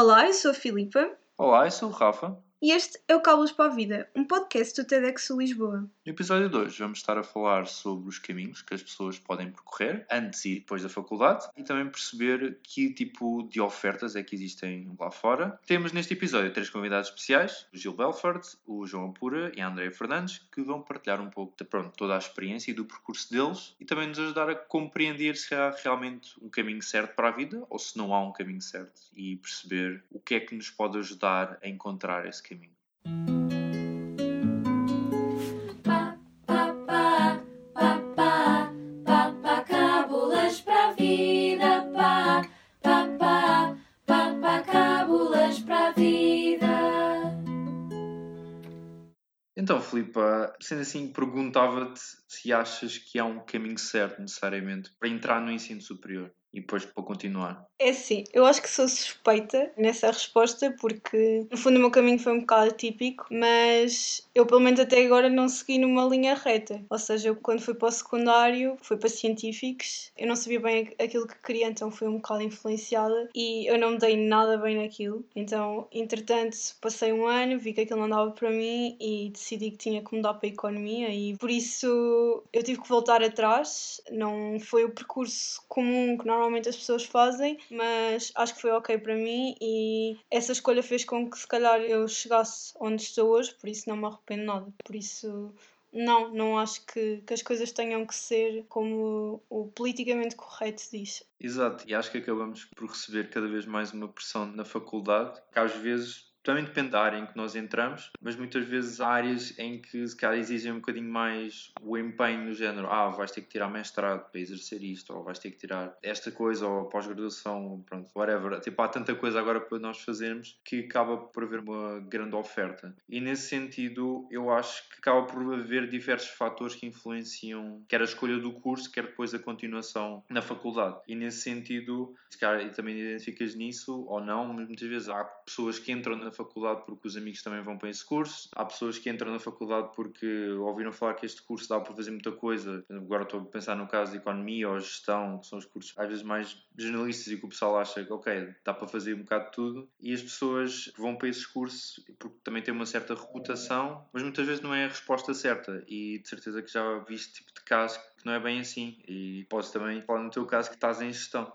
Olá, eu sou a Filipa Olá, eu sou o Rafa. E este é o Cábulos para a Vida, um podcast do TEDx Lisboa. No episódio 2 vamos estar a falar sobre os caminhos que as pessoas podem percorrer antes e depois da faculdade e também perceber que tipo de ofertas é que existem lá fora. Temos neste episódio três convidados especiais, o Gil Belford, o João Pura e a Andrea Fernandes, que vão partilhar um pouco de pronto, toda a experiência e do percurso deles e também nos ajudar a compreender se há realmente um caminho certo para a vida ou se não há um caminho certo e perceber o que é que nos pode ajudar a encontrar esse caminho. Pa, pa, pa, pa, pa, pa, pa, cábulas para a vida. Pa, pa, pa, pa, pa, cábulas para a vida. Então, Filipa, sendo assim, perguntava-te se achas que há um caminho certo, necessariamente, para entrar no ensino superior e depois para continuar. É sim, eu acho que sou suspeita nessa resposta porque no fundo o meu caminho foi um bocado atípico, mas eu pelo menos até agora não segui numa linha reta. Ou seja, eu quando fui para o secundário fui para científicos, eu não sabia bem aquilo que queria, então fui um bocado influenciada e eu não me dei nada bem naquilo. Então, entretanto, passei um ano, vi que aquilo não dava para mim e decidi que tinha que mudar para a economia e por isso eu tive que voltar atrás. Não foi o percurso comum que normalmente as pessoas fazem, mas acho que foi ok para mim e essa escolha fez com que se calhar eu chegasse onde estou hoje, por isso não me arrependo nada. Por isso, não, não acho que, que as coisas tenham que ser como o politicamente correto diz. Exato, e acho que acabamos por receber cada vez mais uma pressão na faculdade, que às vezes também depende da área em que nós entramos, mas muitas vezes há áreas em que se calhar exigem um bocadinho mais o empenho no género, ah, vais ter que tirar mestrado para exercer isto, ou vais ter que tirar esta coisa, ou pós-graduação, pronto, whatever. Tipo, há tanta coisa agora para nós fazermos que acaba por haver uma grande oferta. E nesse sentido, eu acho que acaba por haver diversos fatores que influenciam quer a escolha do curso, quer depois a continuação na faculdade. E nesse sentido, se calhar e também identificas nisso ou não, muitas vezes há pessoas que entram na faculdade porque os amigos também vão para esse curso, há pessoas que entram na faculdade porque ouviram falar que este curso dá para fazer muita coisa. Agora estou a pensar no caso de economia ou gestão, que são os cursos às vezes mais generalistas e que o pessoal acha que, ok, dá para fazer um bocado de tudo. E as pessoas vão para esses cursos porque também têm uma certa reputação, mas muitas vezes não é a resposta certa. E de certeza que já viste tipo de caso que não é bem assim. E podes também falar no teu caso que estás em gestão.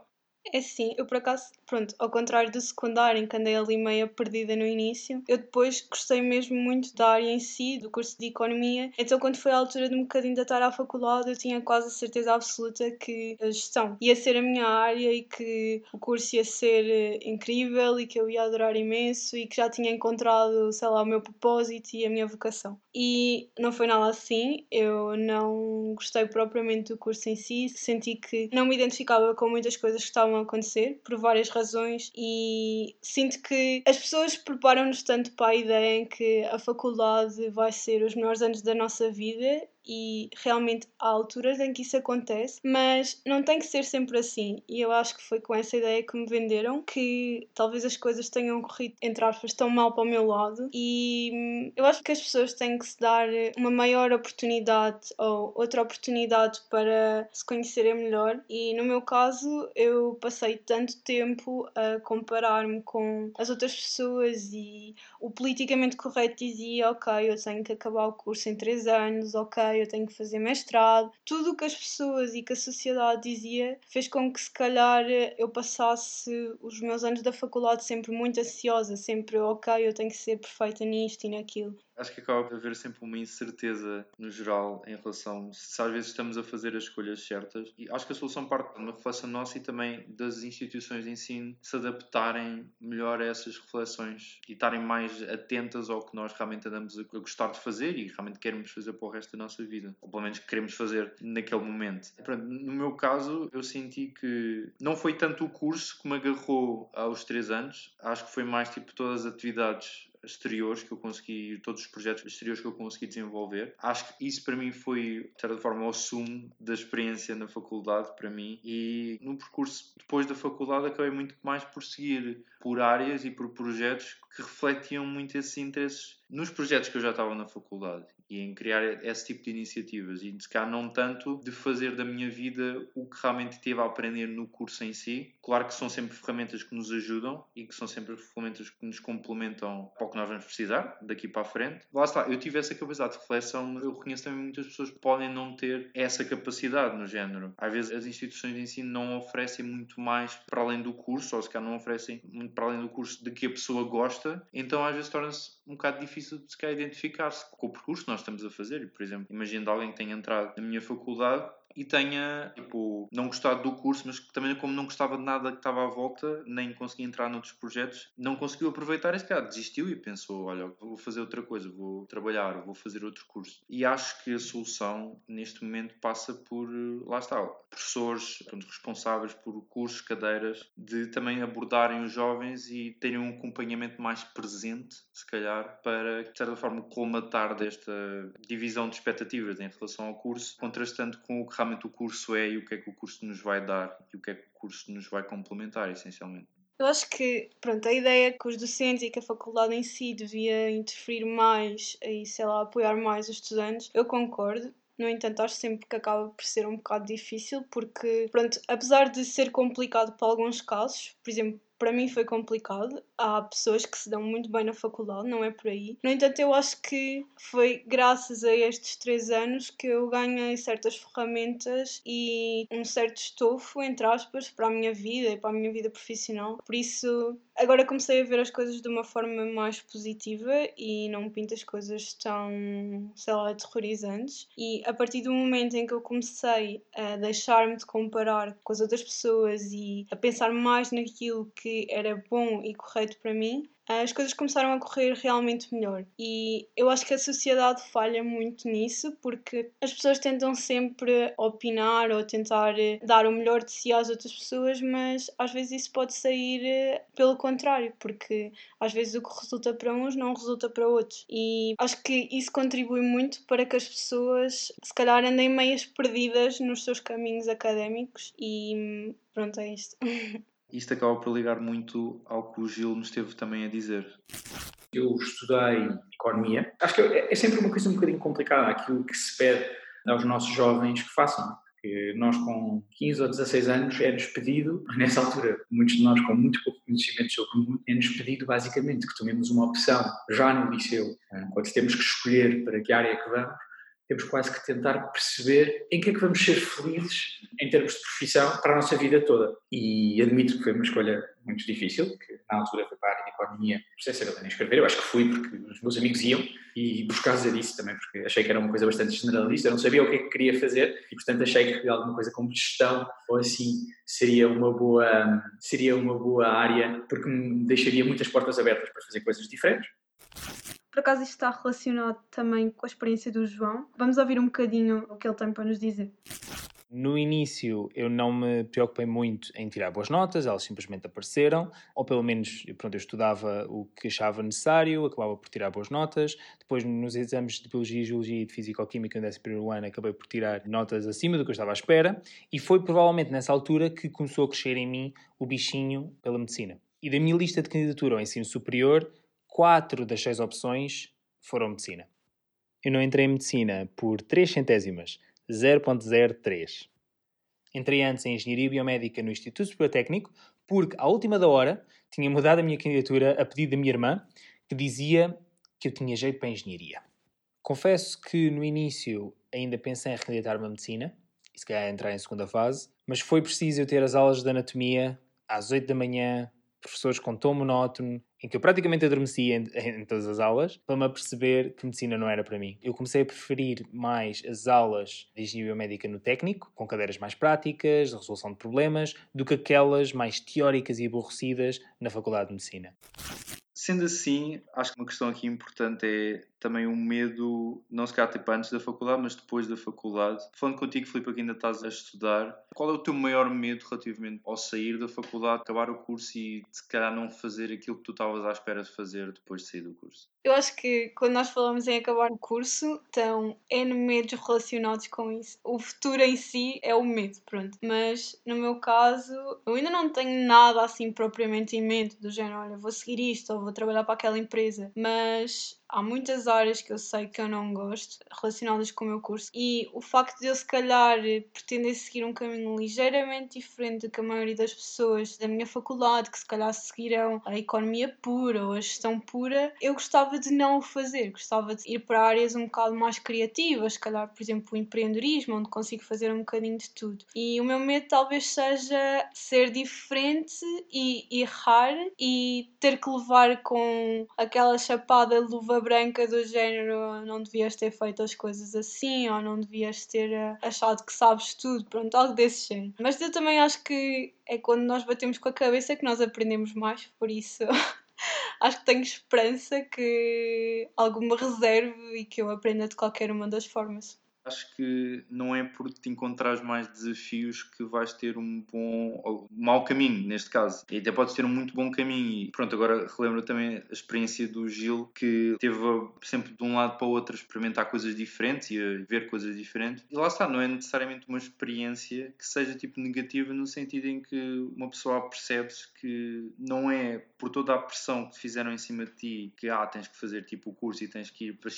É sim, eu por acaso, pronto, ao contrário do secundário, em que andei ali meio perdida no início, eu depois gostei mesmo muito da área em si, do curso de Economia. Então, quando foi a altura de um bocadinho de estar à faculdade, eu tinha quase a certeza absoluta que a gestão ia ser a minha área e que o curso ia ser eh, incrível e que eu ia adorar imenso e que já tinha encontrado, sei lá, o meu propósito e a minha vocação. E não foi nada assim, eu não gostei propriamente do curso em si, senti que não me identificava com muitas coisas que estavam a acontecer, por várias razões, e sinto que as pessoas preparam-nos tanto para a ideia em que a faculdade vai ser os melhores anos da nossa vida e realmente há alturas em que isso acontece, mas não tem que ser sempre assim. E eu acho que foi com essa ideia que me venderam que talvez as coisas tenham corrido, entre aspas, tão mal para o meu lado. E hum, eu acho que as pessoas têm que se dar uma maior oportunidade ou outra oportunidade para se conhecerem melhor. E no meu caso, eu passei tanto tempo a comparar-me com as outras pessoas e o politicamente correto dizia: ok, eu tenho que acabar o curso em 3 anos, ok eu tenho que fazer mestrado. Tudo o que as pessoas e que a sociedade dizia fez com que, se calhar, eu passasse os meus anos da faculdade sempre muito ansiosa, sempre, ok, eu tenho que ser perfeita nisto e naquilo. Acho que acaba por haver sempre uma incerteza no geral em relação se às vezes estamos a fazer as escolhas certas. E acho que a solução parte de uma reflexão nossa e também das instituições de ensino se adaptarem melhor a essas reflexões e estarem mais atentas ao que nós realmente andamos a gostar de fazer e realmente queremos fazer para o resto da nossa vida. Ou pelo menos queremos fazer naquele momento. No meu caso, eu senti que não foi tanto o curso que me agarrou aos três anos. Acho que foi mais tipo todas as atividades exteriores que eu consegui, todos os projetos exteriores que eu consegui desenvolver. Acho que isso para mim foi, de certa forma, o sumo da experiência na faculdade para mim e no percurso depois da faculdade acabei muito mais por seguir por áreas e por projetos que refletiam muito esses interesses nos projetos que eu já estava na faculdade e em criar esse tipo de iniciativas e se calhar não tanto de fazer da minha vida o que realmente tive a aprender no curso em si. Claro que são sempre ferramentas que nos ajudam e que são sempre ferramentas que nos complementam para o que nós vamos precisar daqui para a frente. Lá está, eu tive essa capacidade de reflexão, eu reconheço também muitas pessoas que podem não ter essa capacidade no género. Às vezes as instituições de ensino não oferecem muito mais para além do curso, ou se calhar não oferecem muito para além do curso de que a pessoa gosta, então às vezes torna-se um bocado difícil de se identificar-se com o percurso que nós estamos a fazer. Por exemplo, imagino de alguém que tenha entrado na minha faculdade e tenha, tipo, não gostado do curso, mas também como não gostava de nada que estava à volta, nem conseguia entrar noutros projetos, não conseguiu aproveitar esse cara, desistiu e pensou, olha, vou fazer outra coisa, vou trabalhar, vou fazer outro curso. E acho que a solução, neste momento, passa por, lá está, professores pronto, responsáveis por cursos, cadeiras, de também abordarem os jovens e terem um acompanhamento mais presente, se calhar, para, de certa forma, colmatar desta divisão de expectativas em relação ao curso, contrastando com o que realmente o curso é e o que é que o curso nos vai dar e o que é que o curso nos vai complementar, essencialmente. Eu acho que, pronto, a ideia que os docentes e que a faculdade em si devia interferir mais e, sei lá, apoiar mais os estudantes, eu concordo. No entanto, acho sempre que acaba por ser um bocado difícil, porque, pronto, apesar de ser complicado para alguns casos, por exemplo, para mim foi complicado. Há pessoas que se dão muito bem na faculdade, não é por aí. No entanto, eu acho que foi graças a estes três anos que eu ganhei certas ferramentas e um certo estofo, entre aspas, para a minha vida e para a minha vida profissional. Por isso, agora comecei a ver as coisas de uma forma mais positiva e não pinto as coisas tão, sei lá, aterrorizantes. E a partir do momento em que eu comecei a deixar-me de comparar com as outras pessoas e a pensar mais naquilo que era bom e correto para mim, as coisas começaram a correr realmente melhor. E eu acho que a sociedade falha muito nisso, porque as pessoas tentam sempre opinar ou tentar eh, dar o melhor de si às outras pessoas, mas às vezes isso pode sair eh, pelo contrário, porque às vezes o que resulta para uns não resulta para outros. E acho que isso contribui muito para que as pessoas, se calhar, andem meias perdidas nos seus caminhos académicos. E hum, pronto, é isto. isto acaba por ligar muito ao que o Gil nos teve também a dizer. Eu estudei economia. Acho que é sempre uma coisa um bocadinho complicada aquilo que se pede aos nossos jovens que façam. Que nós, com 15 ou 16 anos, é-nos pedido, nessa altura, muitos de nós com muito pouco conhecimento sobre o mundo, é-nos pedido basicamente que tomemos uma opção já no liceu, quando temos que escolher para que área é que vamos, temos quase que tentar perceber em que é que vamos ser felizes em termos de profissão para a nossa vida toda. E admito que foi uma escolha muito difícil, que na altura foi para a área de economia, não sei se era nem escrever, eu acho que fui porque os meus amigos iam e por causa disso também, porque achei que era uma coisa bastante generalista, eu não sabia o que é que queria fazer e portanto achei que alguma coisa como gestão ou assim seria uma boa, seria uma boa área porque me deixaria muitas portas abertas para fazer coisas diferentes. Por acaso isto está relacionado também com a experiência do João. Vamos ouvir um bocadinho o que ele tem para nos dizer. No início eu não me preocupei muito em tirar boas notas, elas simplesmente apareceram, ou pelo menos pronto, eu estudava o que achava necessário, acabava por tirar boas notas. Depois, nos exames de Biologia, Geologia e de Físico-Química no 11 ano, acabei por tirar notas acima do que eu estava à espera, e foi provavelmente nessa altura que começou a crescer em mim o bichinho pela medicina. E da minha lista de candidatura ao ensino superior, quatro das seis opções foram medicina. Eu não entrei em medicina por 3 centésimas, 0.03. Entrei antes em Engenharia Biomédica no Instituto Superior Técnico porque, à última da hora, tinha mudado a minha candidatura a pedido da minha irmã, que dizia que eu tinha jeito para a engenharia. Confesso que no início ainda pensei em recandidatar-me a medicina, e se calhar entrar em segunda fase, mas foi preciso eu ter as aulas de anatomia às 8 da manhã, professores com tom monótono, em que eu praticamente adormecia em, em, todas as aulas, para me aperceber que medicina não era para mim. Eu comecei a preferir mais as aulas de engenharia biomédica no técnico, com cadeiras mais práticas, de resolução de problemas, do que aquelas mais teóricas e aborrecidas na Faculdade de Medicina. Sendo assim, acho que uma questão aqui importante é também o medo, não se calhar tipo antes da faculdade, mas depois da faculdade. Falando contigo, Filipe, que ainda estás a estudar, qual é o teu maior medo relativamente ao sair da faculdade, acabar o curso e se calhar não fazer aquilo que tu estavas à espera de fazer depois de sair do curso? Eu acho que quando nós falamos em acabar o curso, estão N medos relacionados com isso. O futuro em si é o medo, pronto. Mas no meu caso, eu ainda não tenho nada assim propriamente em mente, do género, olha, vou seguir isto ou vou trabalhar para aquela empresa, mas há muitas áreas que eu sei que eu não gosto relacionadas com o meu curso e o facto de eu se calhar pretender seguir um caminho ligeiramente diferente do que a maioria das pessoas da minha faculdade, que se calhar seguirão a economia pura ou a gestão pura, eu gostava de não o fazer, gostava de ir para áreas um bocado mais criativas, se calhar, por exemplo, o empreendedorismo, onde consigo fazer um bocadinho de tudo. E o meu medo talvez seja ser diferente e errar e ter que levar com aquela chapada luva branca do género não devias ter feito as coisas assim ou não devias ter uh, achado que sabes tudo, pronto, algo desse género. Mas eu também acho que é quando nós batemos com a cabeça que nós aprendemos mais, por isso acho que tenho esperança que alguma reserve e que eu aprenda de qualquer uma das formas acho que não é por te encontrares mais desafios que vais ter um bom ou mau caminho, neste caso. E até podes ter um muito bom caminho. E pronto, agora relembro também a experiência do Gil, que teve sempre de um lado para o outro a experimentar coisas diferentes e a ver coisas diferentes. E lá está, não é necessariamente uma experiência que seja tipo negativa no sentido em que uma pessoa percebe que não é por toda a pressão que te fizeram em cima de ti que ah, tens que fazer tipo o curso e tens que ir para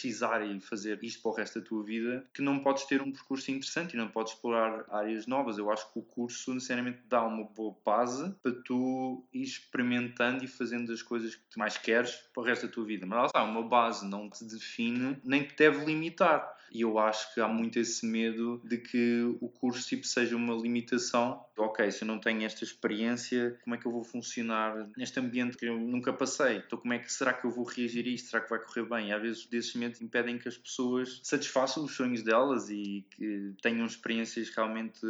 e fazer isto para o resto da tua vida, que não não podes ter um percurso interessante e não podes explorar áreas novas. Eu acho que o curso necessariamente dá uma boa base para tu ir experimentando e fazendo as coisas que tu mais queres para o resto da tua vida. Mas lá está, uma base não te define nem te deve limitar. E eu acho que há muito esse medo de que o curso tipo, seja uma limitação. Ok, se eu não tenho esta experiência, como é que eu vou funcionar neste ambiente que eu nunca passei? Então, como é que será que eu vou reagir a isto? Será que vai correr bem? E às vezes, desses medos impedem que as pessoas satisfaçam os sonhos delas e que tenham experiências realmente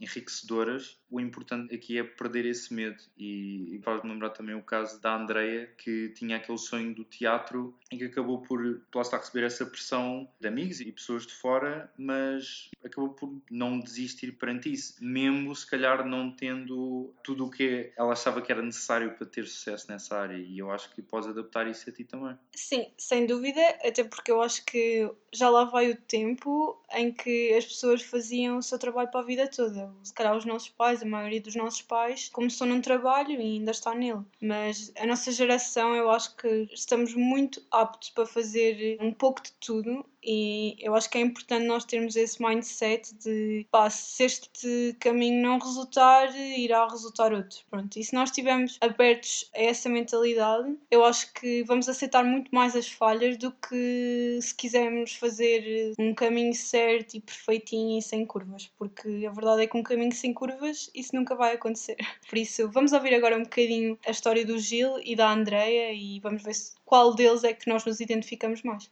enriquecedoras. O importante aqui é perder esse medo. E, e faz-me lembrar também o caso da Andreia, que tinha aquele sonho do teatro e que acabou por, lá está, receber essa pressão de amigos e pessoas de fora, mas acabou por não desistir perante isso, mesmo se calhar não tendo tudo o que ela achava que era necessário para ter sucesso nessa área. E eu acho que podes adaptar isso a ti também. Sim, sem dúvida, até porque eu acho que já lá vai o tempo em que as pessoas faziam o seu trabalho para a vida toda. Se calhar os nossos pais, a maioria dos nossos pais, começou num trabalho e ainda está nele. Mas a nossa geração, eu acho que estamos muito aptos para fazer um pouco de tudo e eu acho que é importante nós termos esse mindset de pá, se este caminho não resultar, irá resultar outro. Pronto, e se nós estivermos abertos a essa mentalidade, eu acho que vamos aceitar muito mais as falhas do que se quisermos fazer um caminho certo e perfeitinho e sem curvas, porque a verdade é que um caminho sem curvas isso nunca vai acontecer. Por isso, vamos ouvir agora um bocadinho a história do Gil e da Andreia e vamos ver qual deles é que nós nos identificamos mais.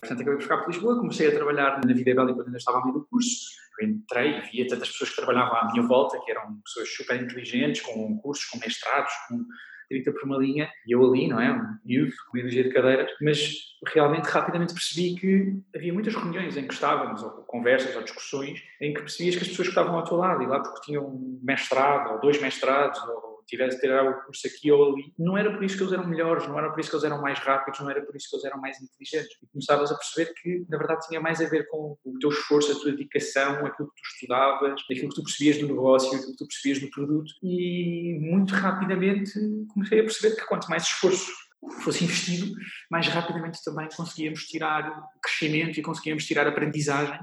Portanto, acabei por ficar por Lisboa, comecei a trabalhar na vida bélica quando ainda estava a meio do curso. Eu entrei e via tantas pessoas que trabalhavam à minha volta, que eram pessoas super inteligentes, com cursos, com mestrados, com 30 por uma linha, e eu ali, não é? Um miúdo, com ideologia de cadeiras, mas realmente rapidamente percebi que havia muitas reuniões em que estávamos, ou conversas, ou discussões, em que percebias que as pessoas que estavam ao teu lado, e lá porque tinham mestrado, ou dois mestrados, ou tivesse tirar o curso aqui ou ali, não era por isso que eles eram melhores, não era por isso que eles eram mais rápidos, não era por isso que eles eram mais inteligentes. E começavas a perceber que, na verdade, tinha mais a ver com o teu esforço, a tua dedicação, aquilo que tu estudavas, aquilo que tu percebias do negócio, aquilo que tu percebias do produto. E muito rapidamente comecei a perceber que quanto mais esforço fosse investido, mais rapidamente também conseguíamos tirar crescimento e conseguíamos tirar aprendizagem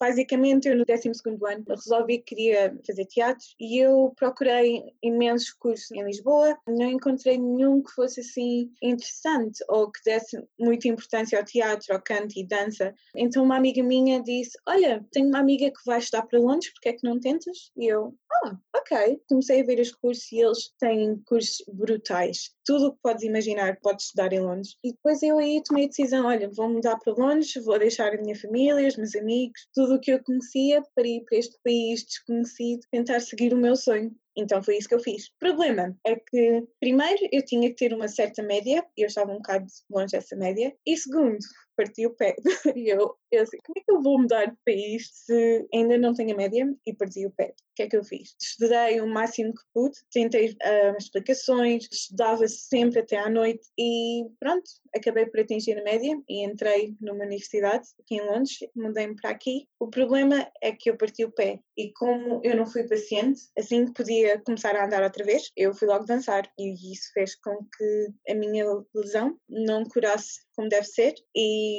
basicamente eu no 12 ano resolvi que queria fazer teatro e eu procurei imensos cursos em Lisboa, não encontrei nenhum que fosse assim interessante ou que desse muita importância ao teatro, ao canto e dança. Então uma amiga minha disse, olha, tenho uma amiga que vai estudar para Londres, porque é que não tentas? E eu, ah, ok. Comecei a ver os cursos e eles têm cursos brutais. Tudo o que podes imaginar podes estudar em Londres. E depois eu aí tomei a decisão, olha, vou mudar para Londres, vou deixar a minha família, os meus amigos, tudo o que eu conhecia para ir para este país desconhecido, tentar seguir o meu sonho. Então foi isso que eu fiz. O problema é que, primeiro, eu tinha que ter uma certa média, e eu estava um bocado longe dessa média, e segundo, parti o pé. E eu, eu assim, como é que eu vou mudar de país se ainda não tenho a média e parti o pé? O que é que eu fiz? Estudei o máximo que pude, tentei uh, explicações, estudava sempre até à noite e pronto, acabei por atingir a média e entrei numa universidade aqui em Londres, mudei-me para aqui. O problema é que eu parti o pé e como eu não fui paciente, assim que podia começar a andar outra vez, eu fui logo dançar e isso fez com que a minha lesão não curasse como deve ser e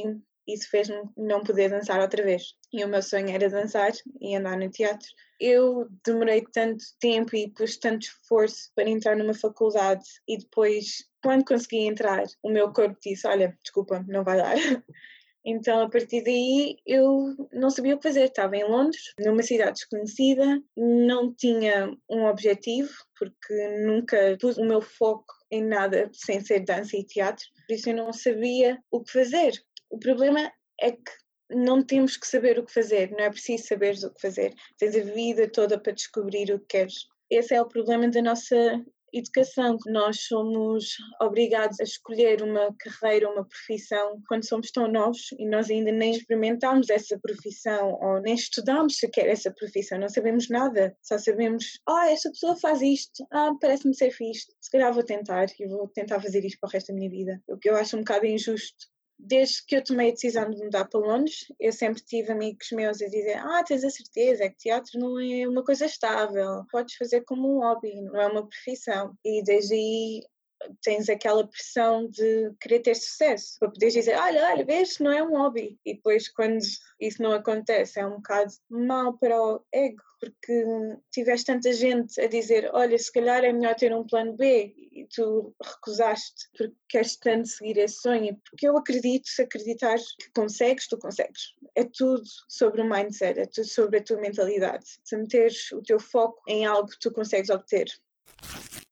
isso fez-me não poder dançar outra vez. E o meu sonho era dançar e andar no teatro. Eu demorei tanto tempo e pus tanto esforço para entrar numa faculdade e depois, quando consegui entrar, o meu corpo disse: Olha, desculpa, não vai dar. Então, a partir daí, eu não sabia o que fazer. Estava em Londres, numa cidade desconhecida, não tinha um objetivo, porque nunca pus o meu foco em nada sem ser dança e teatro, por isso eu não sabia o que fazer. O problema é que não temos que saber o que fazer, não é preciso saberes o que fazer. Tens a vida toda para descobrir o que queres. Esse é o problema da nossa educação. Nós somos obrigados a escolher uma carreira, uma profissão quando somos tão novos e nós ainda nem experimentamos essa profissão ou nem estudamos sequer essa profissão, não sabemos nada, só sabemos, ah, oh, esta pessoa faz isto, ah, parece-me ser fixe, se calhar vou tentar e vou tentar fazer isto para o resto da minha vida. O que eu acho um bocado injusto desde que eu tomei a decisão de mudar para Londres, eu sempre tive amigos meus a dizer: Ah, tens a certeza, que teatro não é uma coisa estável, podes fazer como um hobby, não é uma profissão. E desde aí tens aquela pressão de querer ter sucesso, para poderes dizer, olha, olha, vês, não é um hobby. E depois, quando isso não acontece, é um bocado mal para o ego, porque tiveste tanta gente a dizer, olha, se calhar é melhor ter um plano B, e tu recusaste porque queres tanto seguir esse sonho. Porque eu acredito, se acreditares que consegues, tu consegues. É tudo sobre o mindset, é tudo sobre a tua mentalidade. Se meteres o teu foco em algo, tu consegues obter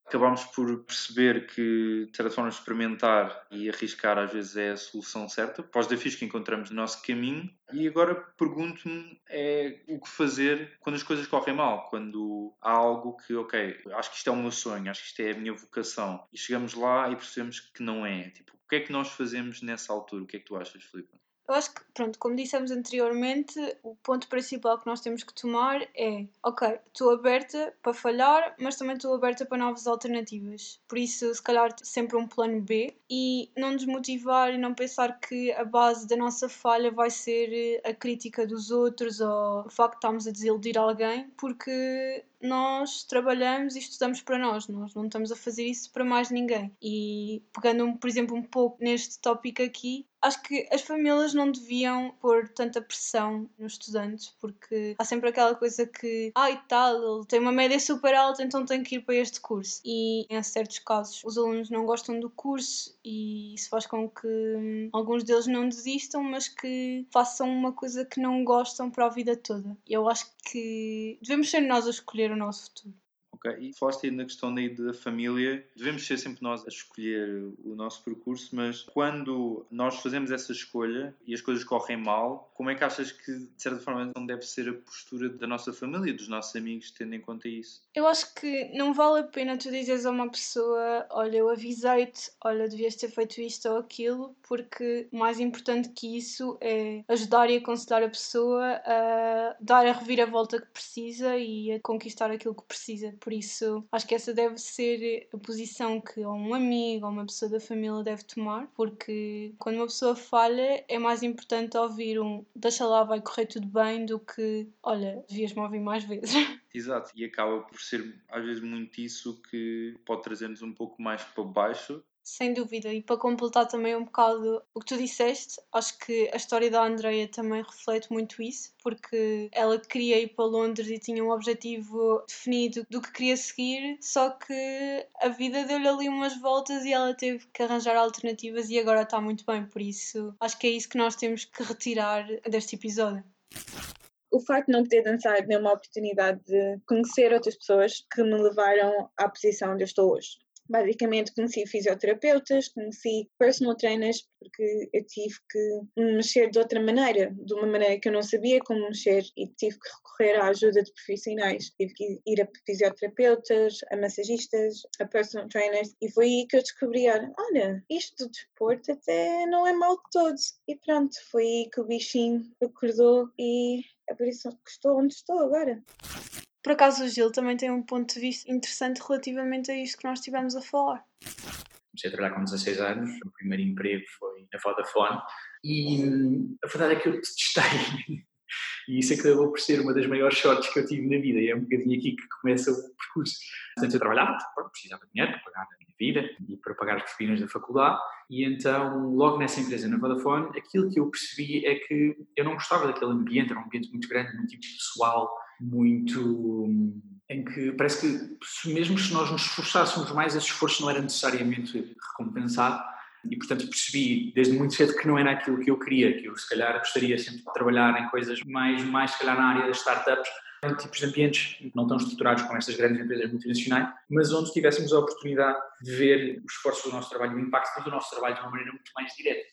acabámos por perceber que, de certa forma, experimentar e arriscar às vezes é a solução certa para os desafios que encontramos no nosso caminho. E agora pergunto-me é o que fazer quando as coisas correm mal, quando há algo que, ok, acho que isto é o meu sonho, acho que isto é a minha vocação, e chegamos lá e percebemos que não é. Tipo, o que é que nós fazemos nessa altura? O que é que tu achas, Filipe? Eu acho que, pronto, como dissemos anteriormente, o ponto principal que nós temos que tomar é: ok, estou aberta para falhar, mas também estou aberta para novas alternativas. Por isso, se calhar, sempre um plano B e não desmotivar e não pensar que a base da nossa falha vai ser a crítica dos outros ou o facto de estarmos a desiludir alguém, porque nós trabalhamos e estudamos para nós, nós não estamos a fazer isso para mais ninguém. E pegando, por exemplo, um pouco neste tópico aqui, acho que as famílias não deviam pôr tanta pressão nos estudantes, porque há sempre aquela coisa que, ai ah, tal, ele tem uma média super alta, então tem que ir para este curso. E em certos casos os alunos não gostam do curso e isso faz com que hum, alguns deles não desistam, mas que façam uma coisa que não gostam para a vida toda. Eu acho que devemos ser nós a escolher o nosso futuro. E falaste aí na questão daí da família, devemos ser sempre nós a escolher o nosso percurso, mas quando nós fazemos essa escolha e as coisas correm mal, como é que achas que, de certa forma, não deve ser a postura da nossa família, dos nossos amigos, tendo em conta isso? Eu acho que não vale a pena tu dizeres a uma pessoa: Olha, eu avisei-te, olha, devias ter feito isto ou aquilo, porque mais importante que isso é ajudar e aconselhar a pessoa a dar a reviravolta que precisa e a conquistar aquilo que precisa por isso, acho que essa deve ser a posição que um amigo ou uma pessoa da família deve tomar, porque quando uma pessoa falha, é mais importante ouvir um deixa lá, vai correr tudo bem, do que olha, devias-me ouvir mais vezes. Exato, e acaba por ser às vezes muito isso que pode trazer-nos um pouco mais para baixo sem dúvida, e para completar também um bocado o que tu disseste, acho que a história da Andrea também reflete muito isso, porque ela queria ir para Londres e tinha um objetivo definido do que queria seguir, só que a vida deu-lhe ali umas voltas e ela teve que arranjar alternativas e agora está muito bem, por isso acho que é isso que nós temos que retirar deste episódio. O facto de não poder dançar deu uma oportunidade de conhecer outras pessoas que me levaram à posição onde eu estou hoje Basicamente, conheci fisioterapeutas, conheci personal trainers, porque eu tive que me mexer de outra maneira, de uma maneira que eu não sabia como mexer, e tive que recorrer à ajuda de profissionais. Tive que ir a fisioterapeutas, a massagistas, a personal trainers, e foi aí que eu descobri: olha, isto do desporto até não é mal de todos. E pronto, foi aí que o bichinho acordou, e é por isso que estou onde estou agora. Por acaso o Gil também tem um ponto de vista interessante relativamente a isto que nós estivemos a falar. Comecei a trabalhar com 16 anos, o primeiro emprego foi na Vodafone e a verdade é que eu detestei. E isso acabou por ser uma das maiores sortes que eu tive na vida e é um bocadinho aqui que começa o percurso. Portanto, eu trabalhava, precisava de dinheiro para pagar a minha vida e para pagar as propinas da faculdade e então, logo nessa empresa, na Vodafone, aquilo que eu percebi é que eu não gostava daquele ambiente, era um ambiente muito grande, muito pessoal, muito em que parece que mesmo se nós nos esforçássemos mais, esse esforço não era necessariamente recompensado e portanto percebi desde muito cedo que não era aquilo que eu queria, que eu se calhar gostaria sempre de trabalhar em coisas mais, mais se calhar na área das startups, em tipos de ambientes não tão estruturados como estas grandes empresas multinacionais, mas onde tivéssemos a oportunidade de ver o esforço do nosso trabalho, o impacto do nosso trabalho de uma maneira muito mais direta.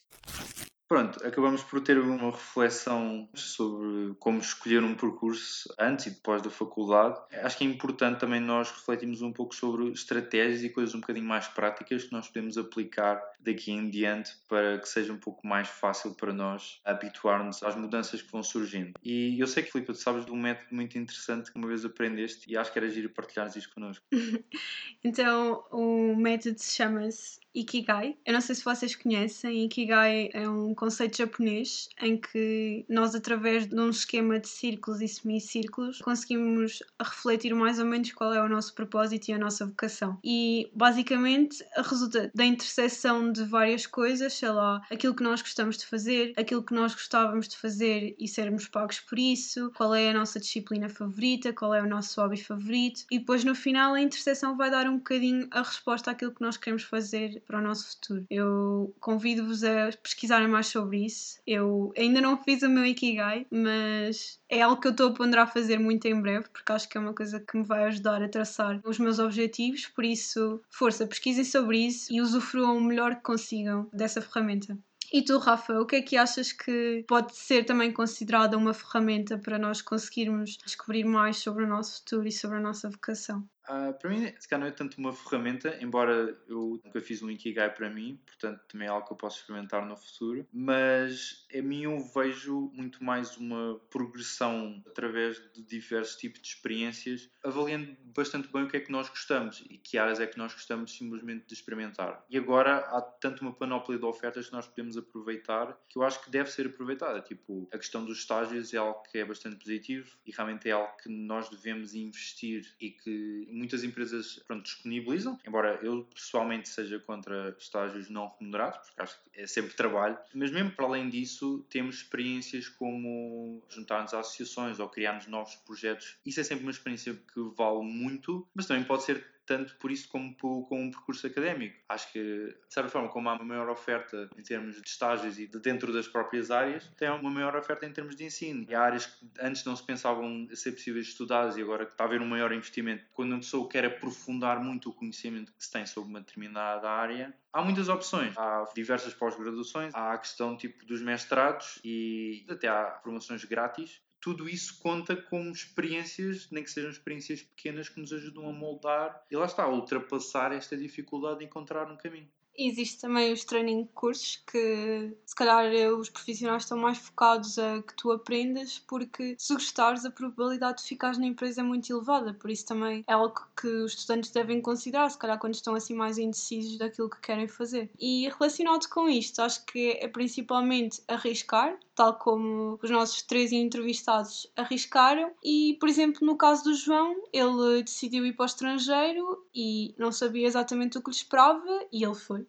Pronto, acabamos por ter uma reflexão sobre como escolher um percurso antes e depois da faculdade. Acho que é importante também nós refletirmos um pouco sobre estratégias e coisas um bocadinho mais práticas que nós podemos aplicar daqui em diante para que seja um pouco mais fácil para nós habituar-nos às mudanças que vão surgindo. E eu sei que, Filipe, tu sabes de um método muito interessante que uma vez aprendeste e acho que era giro partilhares isto connosco. então, o método se chama-se Ikigai. Eu não sei se vocês conhecem, Ikigai é um conceito japonês em que nós, através de um esquema de círculos e semicírculos, conseguimos refletir mais ou menos qual é o nosso propósito e a nossa vocação. E basicamente resulta da interseção de várias coisas, sei lá, aquilo que nós gostamos de fazer, aquilo que nós gostávamos de fazer e sermos pagos por isso, qual é a nossa disciplina favorita, qual é o nosso hobby favorito, e depois no final a interseção vai dar um bocadinho a resposta àquilo que nós queremos fazer para o nosso futuro. Eu convido-vos a pesquisarem mais sobre isso. Eu ainda não fiz o meu Ikigai, mas é algo que eu estou a ponderar fazer muito em breve, porque acho que é uma coisa que me vai ajudar a traçar os meus objetivos. Por isso, força, pesquisem sobre isso e usufruam o melhor que consigam dessa ferramenta. E tu, Rafa, o que é que achas que pode ser também considerada uma ferramenta para nós conseguirmos descobrir mais sobre o nosso futuro e sobre a nossa vocação? Uh, para mim, se calhar não é tanto uma ferramenta, embora eu nunca fiz um Ikigai para mim, portanto também é algo que eu posso experimentar no futuro, mas a mim eu vejo muito mais uma progressão através de diversos tipos de experiências, avaliando bastante bem o que é que nós gostamos e que áreas é que nós gostamos simplesmente de experimentar. E agora há tanto uma panóplia de ofertas que nós podemos aproveitar que eu acho que deve ser aproveitada. Tipo, a questão dos estágios é algo que é bastante positivo e realmente é algo que nós devemos investir e que muitas empresas pronto, disponibilizam, embora eu pessoalmente seja contra estágios não remunerados, porque acho que é sempre trabalho, mas mesmo para além disso, temos experiências como juntar-nos a associações ou criarmos novos projetos. Isso é sempre uma experiência que vale muito, mas também pode ser tanto por isso como por, com um percurso académico. Acho que, de certa forma, como há uma maior oferta em termos de estágios e de dentro das próprias áreas, tem uma maior oferta em termos de ensino. E há áreas que antes não se pensavam ser possíveis estudadas e agora que está a haver um maior investimento. Quando uma pessoa quer aprofundar muito o conhecimento que se tem sobre uma determinada área, há muitas opções. Há diversas pós-graduações, há a questão tipo dos mestrados e até há formações grátis tudo isso conta como experiências, nem que sejam experiências pequenas que nos ajudam a moldar e lá está, a ultrapassar esta dificuldade de encontrar um caminho. Existe também os training cursos que se calhar os profissionais estão mais focados a que tu aprendas porque se gostares a probabilidade de ficares na empresa é muito elevada, por isso também é algo que os estudantes devem considerar, se calhar quando estão assim mais indecisos daquilo que querem fazer. E relacionado com isto, acho que é principalmente arriscar, tal como os nossos três entrevistados arriscaram e, por exemplo, no caso do João, ele decidiu ir para o estrangeiro e não sabia exatamente o que lhe esperava e ele foi.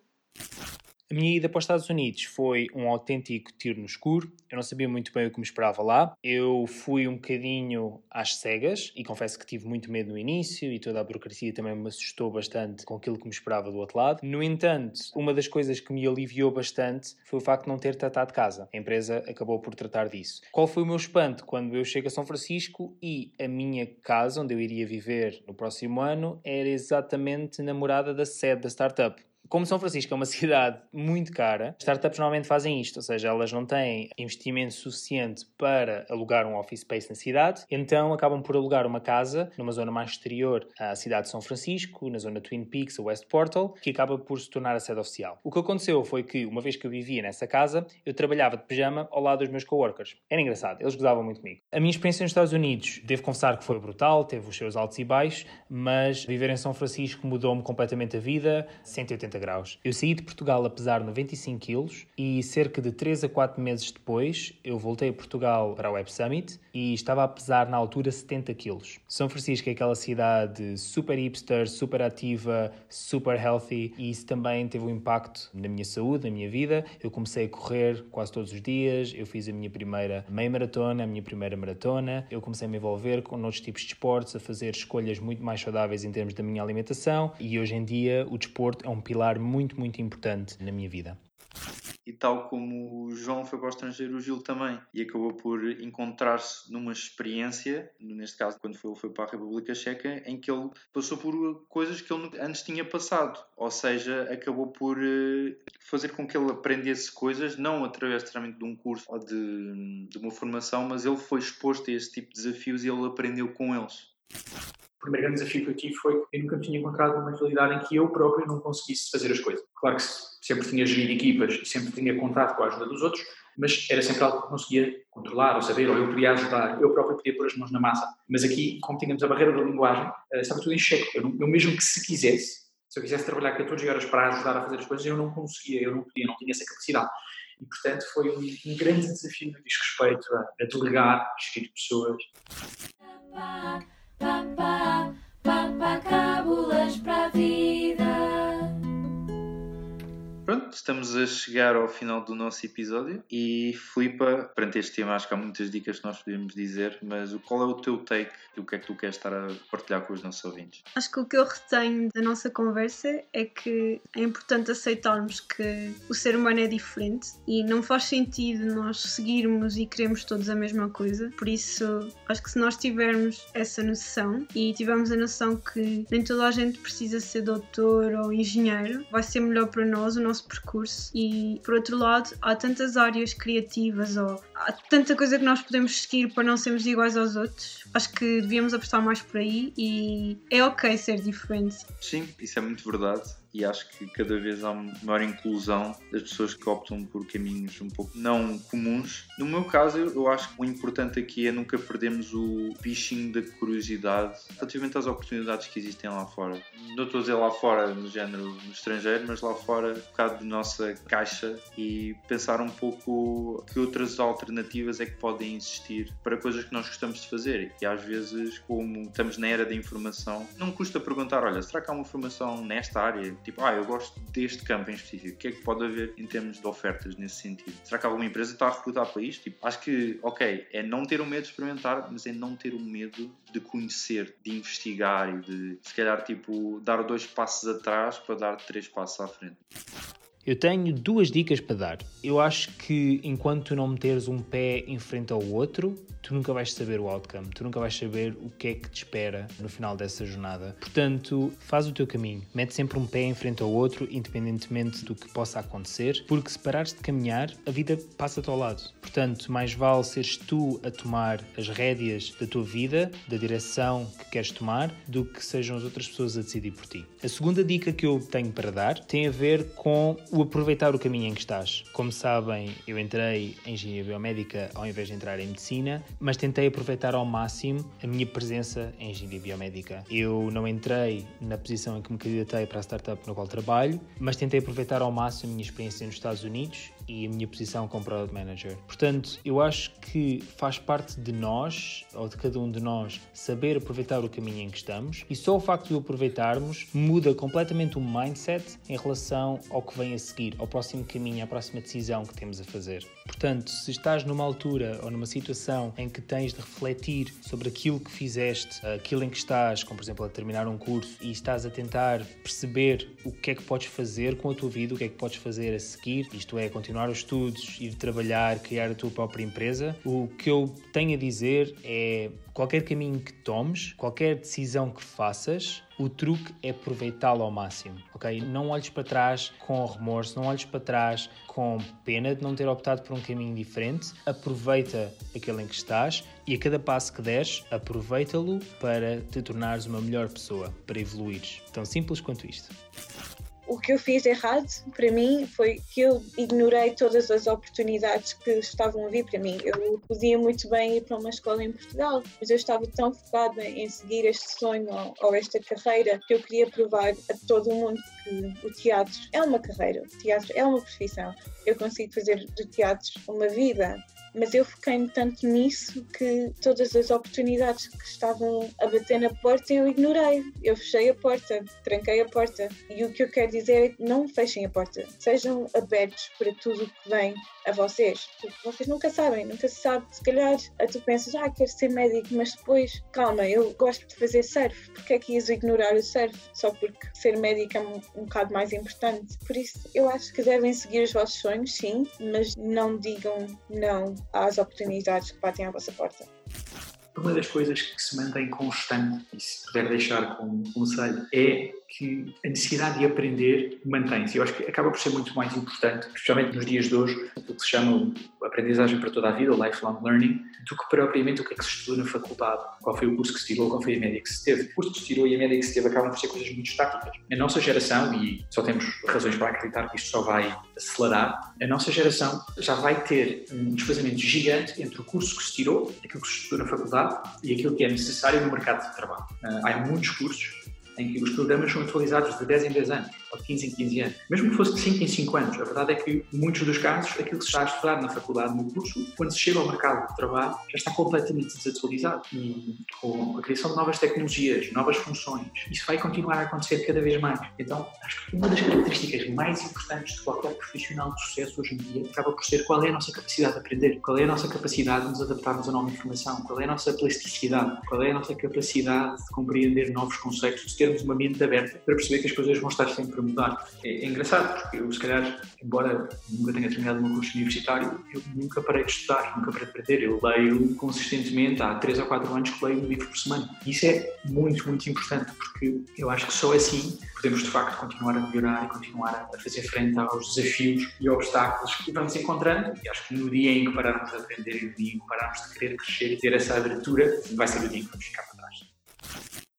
A minha ida para os Estados Unidos foi um autêntico tiro no escuro. Eu não sabia muito bem o que me esperava lá. Eu fui um bocadinho às cegas e confesso que tive muito medo no início e toda a burocracia também me assustou bastante com aquilo que me esperava do outro lado. No entanto, uma das coisas que me aliviou bastante foi o facto de não ter tratado de casa. A empresa acabou por tratar disso. Qual foi o meu espanto quando eu chego a São Francisco e a minha casa, onde eu iria viver no próximo ano, era exatamente na morada da sede da startup? Como São Francisco é uma cidade muito cara, startups normalmente fazem isto, ou seja, elas não têm investimento suficiente para alugar um office space na cidade, então acabam por alugar uma casa numa zona mais exterior à cidade de São Francisco, na zona Twin Peaks, a West Portal, que acaba por se tornar a sede oficial. O que aconteceu foi que, uma vez que eu vivia nessa casa, eu trabalhava de pijama ao lado dos meus coworkers. Era engraçado, eles gozavam muito comigo. A minha experiência nos Estados Unidos, devo confessar que foi brutal, teve os seus altos e baixos, mas viver em São Francisco mudou-me completamente a vida, 180 graus. Eu saí de Portugal a pesar 95 quilos e cerca de 3 a 4 meses depois eu voltei a Portugal para a Web Summit e estava a pesar na altura 70 quilos. São Francisco é aquela cidade super hipster, super ativa, super healthy e isso também teve um impacto na minha saúde, na minha vida. Eu comecei a correr quase todos os dias, eu fiz a minha primeira meia maratona, a minha primeira maratona, eu comecei a me envolver com outros tipos de esportes, a fazer escolhas muito mais saudáveis em termos da minha alimentação e hoje em dia o desporto é um pilar muito, muito importante na minha vida. E tal como o João foi para o estrangeiro, o Gil também. E acabou por encontrar-se numa experiência, neste caso, quando foi, foi para a República Checa, em que ele passou por coisas que ele antes tinha passado. Ou seja, acabou por eh, fazer com que ele aprendesse coisas, não através de um curso ou de, de uma formação, mas ele foi exposto a esse tipo de desafios e ele aprendeu com eles. Primeiro grande desafio que eu tive foi que eu nunca tinha encontrado uma realidade em que eu próprio não conseguisse fazer as coisas. Claro que sempre tinha gerido equipas e sempre tinha contato com a ajuda dos outros, mas era sempre algo que conseguia controlar ou saber, ou eu podia ajudar, eu próprio podia pôr as mãos na massa. Mas aqui, como tínhamos a barreira da linguagem, eh, estava tudo em xeque. Eu, eu mesmo que se quisesse, se eu quisesse trabalhar 14 horas para ajudar a fazer as coisas, eu não conseguia, eu não podia, não tinha essa capacidade. E, portanto, foi um, um grande desafio no que diz respeito a, a delegar, gerir pessoas. Pá, pá, pá, pá, pá, cábulas para vida. Pronto, estamos a chegar ao final do nosso episódio e Filipa, perante este tema acho que há muitas dicas que nós podemos dizer, mas qual é o teu take e o que é que tu queres estar a partilhar com os nossos ouvintes? Acho que o que eu retenho da nossa conversa é que é importante aceitarmos que o ser humano é diferente e não faz sentido nós seguirmos e queremos todos a mesma coisa. Por isso, acho que se nós tivermos essa noção e tivermos a noção que nem toda a gente precisa ser doutor ou engenheiro, vai ser melhor para nós o nosso percurso. E por outro lado, há tantas áreas criativas ou há tanta coisa que nós podemos seguir para não sermos iguais aos outros. Acho que devíamos apostar mais por aí e é ok ser diferente. Sim, isso é muito verdade e acho que cada vez há maior inclusão das pessoas que optam por caminhos um pouco não comuns. No meu caso, eu acho que o importante aqui é nunca perdermos o bichinho da curiosidade relativamente às oportunidades que existem lá fora. Não estou a dizer lá fora, no género no estrangeiro, mas lá fora, um bocado de nossa caixa e pensar um pouco que outras alternativas é que podem existir para coisas que nós gostamos de fazer. E às vezes, como estamos na era da informação, não custa perguntar: olha, será que há uma formação nesta área? Tipo, ah, eu gosto deste campo em específico. O que é que pode haver em termos de ofertas nesse sentido? Será que alguma empresa está a recrutar para isto? Tipo, acho que, ok, é não ter o medo de experimentar, mas é não ter o medo de conhecer, de investigar e de, se calhar, tipo, dar dois passos atrás para dar três passos à frente. Eu tenho duas dicas para dar. Eu acho que enquanto não meteres um pé em frente ao outro, tu nunca vais saber o outcome, tu nunca vais saber o que é que te espera no final dessa jornada. Portanto, faz o teu caminho, mete sempre um pé em frente ao outro, independentemente do que possa acontecer, porque se parares de caminhar, a vida passa-te ao lado. Portanto, mais vale seres tu a tomar as rédeas da tua vida, da direção que queres tomar, do que sejam as outras pessoas a decidir por ti. A segunda dica que eu tenho para dar tem a ver com o aproveitar o caminho em que estás. Como sabem, eu entrei em engenharia biomédica ao invés de entrar em medicina, mas tentei aproveitar ao máximo a minha presença em engenharia biomédica. Eu não entrei na posição em que me candidatei para a startup no qual trabalho, mas tentei aproveitar ao máximo a minha experiência nos Estados Unidos e a minha posição como Product Manager. Portanto, eu acho que faz parte de nós, ou de cada um de nós, saber aproveitar o caminho em que estamos e só o facto de o aproveitarmos muda completamente o mindset em relação ao que vem a seguir, ao próximo caminho, à próxima decisão que temos a fazer. Portanto, se estás numa altura ou numa situação em que tens de refletir sobre aquilo que fizeste, aquilo em que estás, como por exemplo a terminar um curso e estás a tentar perceber o que é que podes fazer com a tua vida, o que é que podes fazer a seguir, isto é, continuar os estudos, ir trabalhar, criar a tua própria empresa, o que eu tenho a dizer é qualquer caminho que tomes, qualquer decisão que faças, o truque é aproveitá-lo ao máximo, ok? Não olhes para trás com remorso, não olhes para trás com pena de não ter optado por um caminho diferente. Aproveita aquele em que estás e a cada passo que deres, aproveita-lo para te tornares uma melhor pessoa, para evoluires. Tão simples quanto isto o que eu fiz errado para mim foi que eu ignorei todas as oportunidades que estavam a vir para mim. Eu podia muito bem ir para uma escola em Portugal, mas eu estava tão focada em seguir este sonho ou, esta carreira que eu queria provar a todo mundo que o teatro é uma carreira, o teatro é uma profissão. Eu consigo fazer do teatro uma vida mas eu foquei-me tanto nisso que todas as oportunidades que estavam a bater na porta eu ignorei. Eu fechei a porta, tranquei a porta. E o que eu quero dizer é que não fechem a porta, sejam abertos para tudo o que vem a vocês. Porque vocês nunca sabem, nunca se sabe. Se calhar tu pensas, ah, quero ser médico, mas depois, calma, eu gosto de fazer surf. Porquê é que ias ignorar o surf? Só porque ser médico é um, um bocado mais importante. Por isso, eu acho que devem seguir os vossos sonhos, sim, mas não digam não às oportunidades que batem à vossa porta. Uma das coisas que se mantém constante, e se puder deixar como conselho, é que a necessidade de aprender mantém-se. Eu acho que acaba por ser muito mais importante, especialmente nos dias de hoje, o que se chama aprendizagem para toda a vida, o lifelong learning, do que propriamente o que é que se estudou na faculdade, qual foi o curso que se tirou, qual foi a média que se teve. O curso que se tirou e a média que se teve acabam por ser coisas muito estáticas. A nossa geração, e só temos razões para acreditar que isto só vai acelerar, a nossa geração já vai ter um desfazamento gigante entre o curso que se tirou, aquilo que se estudou na faculdade e aquilo que é necessário no mercado de trabalho. Ah, há muitos cursos em que os programas são atualizados de 10 em 10 anos ou de 15 em 15 anos. Mesmo que fosse de 5 em 5 anos, a verdade é que, em muitos dos casos, aquilo que se está a estudar na faculdade, no curso, quando se chega ao mercado de trabalho, já está completamente desatualizado. E com a criação de novas tecnologias, novas funções, isso vai continuar a acontecer cada vez mais. Então, acho que uma das características mais importantes de qualquer profissional de sucesso hoje em dia acaba por ser qual é a nossa capacidade de aprender, qual é a nossa capacidade de nos adaptarmos a nova informação, qual é a nossa plasticidade, qual é a nossa capacidade de compreender novos conceitos, de termos uma mente aberta para perceber que as coisas vão estar sempre para mudar. É, é, engraçado, porque eu, se calhar, embora nunca tenha terminado o meu curso universitário, eu nunca parei de estudar, nunca parei de aprender. Eu leio consistentemente, há 3 ou 4 anos que leio um livro por semana. Isso é muito, muito importante, porque eu acho que só assim podemos, de facto, continuar a melhorar e continuar a fazer frente aos desafios e obstáculos que vamos encontrando. E acho que no dia em que pararmos de aprender e no dia em que pararmos de querer crescer e ter essa abertura, vai ser o dia em que vamos ficar.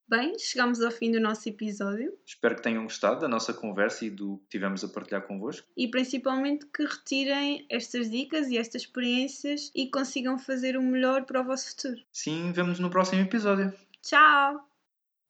Bem, chegamos ao fim do nosso episódio. Espero que tenham gostado da nossa conversa e do que tivemos a partilhar convosco. E principalmente que retirem estas dicas e estas experiências e consigam fazer o melhor para o vosso futuro. Sim, vemos no próximo episódio. Tchau!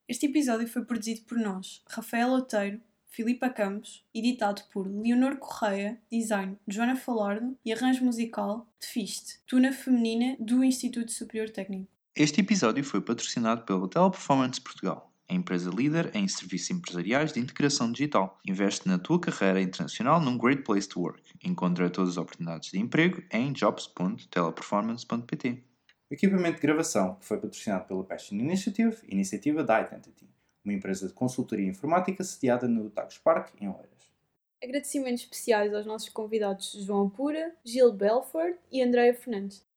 Este episódio foi produzido por nós, Rafael Oteiro, Filipa Campos, editado por Leonor Correia, design Joana Falardo e arranjo musical de Fiste, tuna feminina do Instituto Superior Técnico. Este episódio foi patrocinado pela Teleperformance Portugal, a empresa líder em serviços empresariais de integração digital. Investe na tua carreira internacional num great place to work. Encontra todas as oportunidades de emprego em jobs.teleperformance.pt. O equipamento de gravação que foi patrocinado pela Passion Initiative, iniciativa da Identity, uma empresa de consultoria informática sediada no Tagus Park, em Oeiras. Agradecimentos especiais aos nossos convidados João Pura, Gil Belford e Andréa Fernandes.